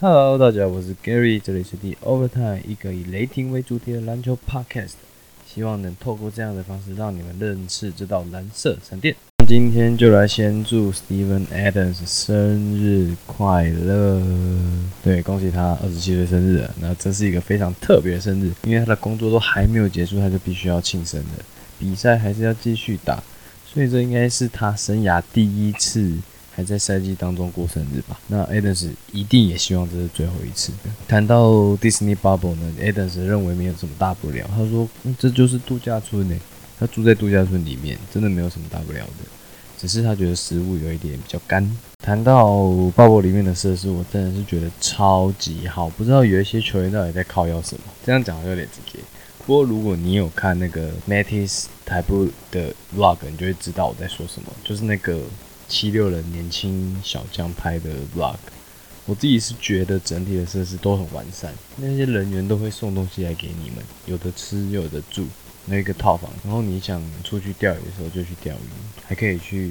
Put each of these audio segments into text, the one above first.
Hello，大家好，我是 Gary，这里是 The Overtime 一个以雷霆为主题的篮球 Podcast，希望能透过这样的方式让你们认识这道蓝色闪电。那今天就来先祝 Steven Adams 生日快乐！对，恭喜他二十七岁生日了。那这是一个非常特别的生日，因为他的工作都还没有结束，他就必须要庆生的，比赛还是要继续打，所以这应该是他生涯第一次。还在赛季当中过生日吧？那 Adams 一定也希望这是最后一次。谈到 Disney Bubble 呢，Adams 认为没有什么大不了。他说：“这就是度假村呢，他住在度假村里面，真的没有什么大不了的。只是他觉得食物有一点比较干。”谈到 Bubble 里面的设施，我真的是觉得超级好。不知道有一些球员到底在靠要什么？这样讲有点直接。不过如果你有看那个 Mattis 台部的 Vlog，你就会知道我在说什么，就是那个。七六人年轻小将拍的 vlog，我自己是觉得整体的设施都很完善，那些人员都会送东西来给你们，有的吃，有的住，那个套房，然后你想出去钓鱼的时候就去钓鱼，还可以去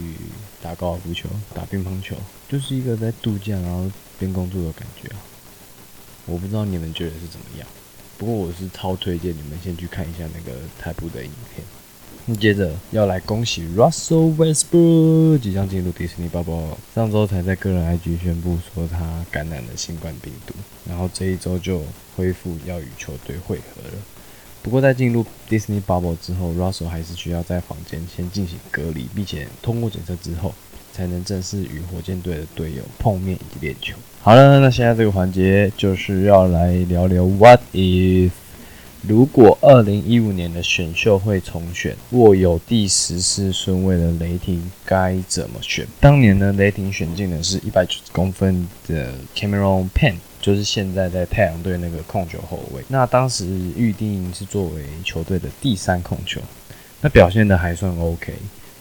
打高尔夫球、打乒乓球，就是一个在度假然后边工作的感觉啊。我不知道你们觉得是怎么样，不过我是超推荐你们先去看一下那个台部的影片。接着要来恭喜 Russell Westbrook 即将进入迪士尼宝宝。上周才在个人 IG 宣布说他感染了新冠病毒，然后这一周就恢复要与球队会合了。不过在进入 Disney Bubble 之后，Russell 还是需要在房间先进行隔离，并且通过检测之后，才能正式与火箭队的队友碰面以及练球。好了，那现在这个环节就是要来聊聊 What if。如果二零一五年的选秀会重选，握有第十四顺位的雷霆该怎么选？当年呢，雷霆选进的是一百九十公分的 Cameron Payne，就是现在在太阳队那个控球后卫。那当时预定是作为球队的第三控球，那表现的还算 OK。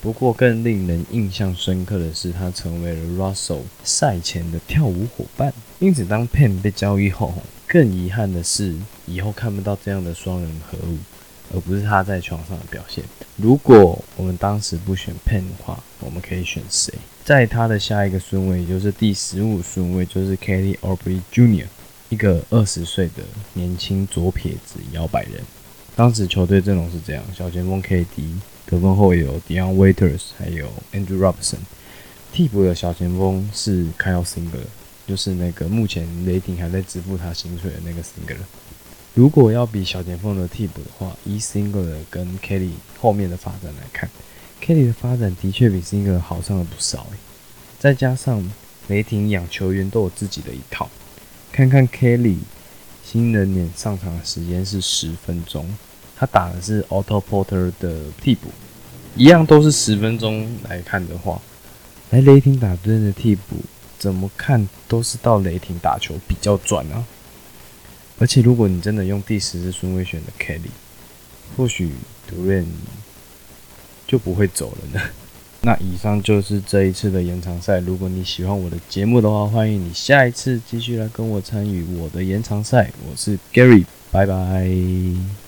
不过更令人印象深刻的是，他成为了 Russell 赛前的跳舞伙伴。因此，当 Payne 被交易后，更遗憾的是，以后看不到这样的双人合舞，而不是他在床上的表现。如果我们当时不选 Pen 的话，我们可以选谁？在他的下一个顺位，也就是第十五顺位，就是 Kelly Oubre Jr.，一个二十岁的年轻左撇子摇摆人。当时球队阵容是这样：小前锋 KD，得分后有 Dion Waiters，还有 Andrew Robinson。替补的小前锋是 Kyle Singer。就是那个目前雷霆还在支付他薪水的那个 Singer。如果要比小前锋的替补的话，以 Singer 跟 Kelly 后面的发展来看，Kelly 的发展的确比 Singer 好上了不少再加上雷霆养球员都有自己的一套，看看 Kelly 新人脸上场的时间是十分钟，他打的是 Otto Porter 的替补，一样都是十分钟来看的话，来雷霆打队的替补。怎么看都是到雷霆打球比较赚啊！而且如果你真的用第十次顺位选的 Kelly，或许 d u r a n 就不会走了呢。那以上就是这一次的延长赛。如果你喜欢我的节目的话，欢迎你下一次继续来跟我参与我的延长赛。我是 Gary，拜拜。